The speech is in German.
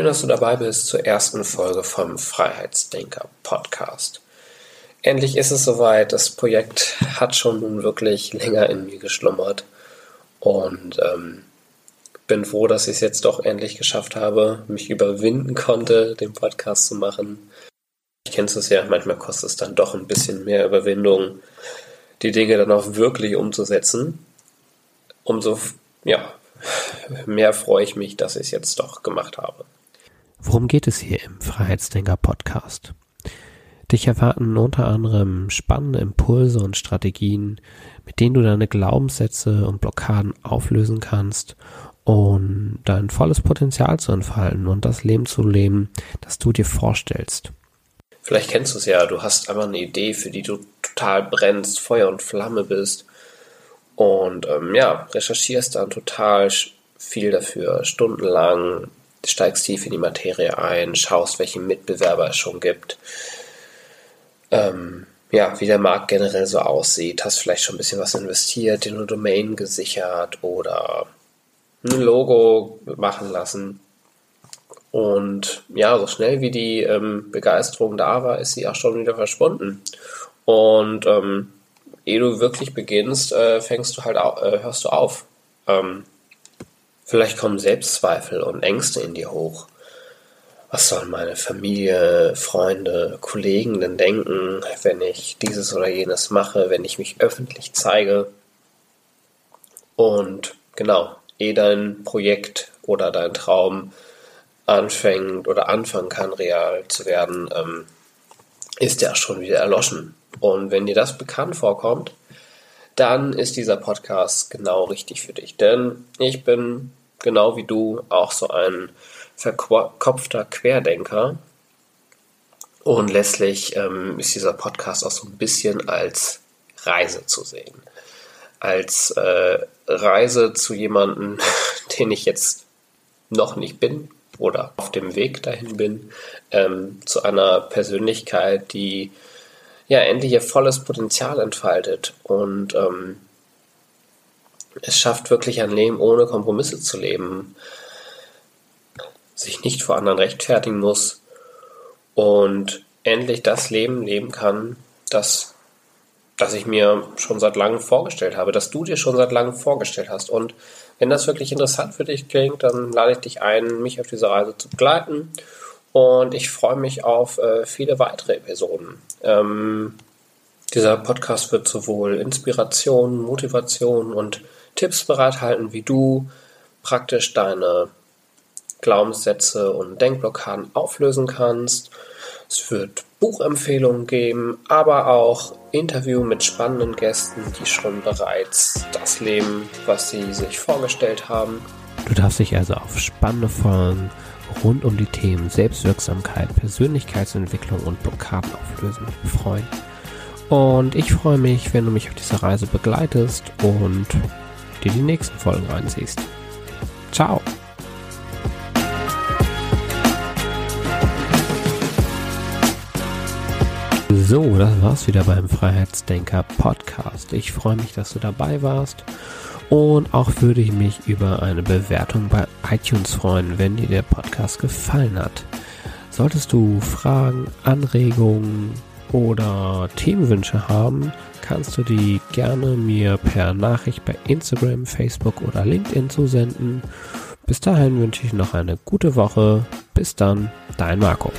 Schön, dass du dabei bist zur ersten Folge vom Freiheitsdenker Podcast. Endlich ist es soweit. Das Projekt hat schon nun wirklich länger in mir geschlummert und ähm, bin froh, dass ich es jetzt doch endlich geschafft habe, mich überwinden konnte, den Podcast zu machen. Ich kennst es ja, manchmal kostet es dann doch ein bisschen mehr Überwindung, die Dinge dann auch wirklich umzusetzen. Umso ja, mehr freue ich mich, dass ich es jetzt doch gemacht habe. Worum geht es hier im Freiheitsdenker Podcast? Dich erwarten unter anderem spannende Impulse und Strategien, mit denen du deine Glaubenssätze und Blockaden auflösen kannst und dein volles Potenzial zu entfalten und das Leben zu leben, das du dir vorstellst. Vielleicht kennst du es ja, du hast einfach eine Idee, für die du total brennst, Feuer und Flamme bist und ähm, ja, recherchierst dann total viel dafür, stundenlang, steigst tief in die Materie ein, schaust, welche Mitbewerber es schon gibt, ähm, ja, wie der Markt generell so aussieht, hast vielleicht schon ein bisschen was investiert, in eine Domain gesichert oder ein Logo machen lassen. Und ja, so schnell wie die ähm, Begeisterung da war, ist sie auch schon wieder verschwunden. Und ähm, ehe du wirklich beginnst, äh, fängst du halt au äh, hörst du auf. Ähm, Vielleicht kommen Selbstzweifel und Ängste in dir hoch. Was sollen meine Familie, Freunde, Kollegen denn denken, wenn ich dieses oder jenes mache, wenn ich mich öffentlich zeige? Und genau, ehe dein Projekt oder dein Traum anfängt oder anfangen kann, real zu werden, ähm, ist der schon wieder erloschen. Und wenn dir das bekannt vorkommt, dann ist dieser Podcast genau richtig für dich. Denn ich bin genau wie du auch so ein verkopfter Querdenker. Und letztlich ähm, ist dieser Podcast auch so ein bisschen als Reise zu sehen. Als äh, Reise zu jemandem, den ich jetzt noch nicht bin oder auf dem Weg dahin bin, ähm, zu einer Persönlichkeit, die ja endlich ihr volles Potenzial entfaltet und ähm, es schafft wirklich ein Leben ohne Kompromisse zu leben, sich nicht vor anderen rechtfertigen muss und endlich das Leben leben kann, das, das ich mir schon seit langem vorgestellt habe, das du dir schon seit langem vorgestellt hast. Und wenn das wirklich interessant für dich klingt, dann lade ich dich ein, mich auf diese Reise zu begleiten. Und ich freue mich auf äh, viele weitere Episoden. Ähm, dieser Podcast wird sowohl Inspiration, Motivation und Tipps bereithalten, wie du praktisch deine Glaubenssätze und Denkblockaden auflösen kannst. Es wird Buchempfehlungen geben, aber auch Interview mit spannenden Gästen, die schon bereits das leben, was sie sich vorgestellt haben. Du darfst dich also auf spannende Folgen rund um die Themen Selbstwirksamkeit, Persönlichkeitsentwicklung und Blockaden auflösen freuen. Und ich freue mich, wenn du mich auf dieser Reise begleitest und dir die nächsten Folgen reinziehst. Ciao! So, das war's wieder beim Freiheitsdenker Podcast. Ich freue mich, dass du dabei warst und auch würde ich mich über eine Bewertung bei iTunes freuen, wenn dir der Podcast gefallen hat. Solltest du Fragen, Anregungen oder Themenwünsche haben, kannst du die gerne mir per Nachricht bei Instagram, Facebook oder LinkedIn zusenden. Bis dahin wünsche ich noch eine gute Woche. Bis dann, dein Marco.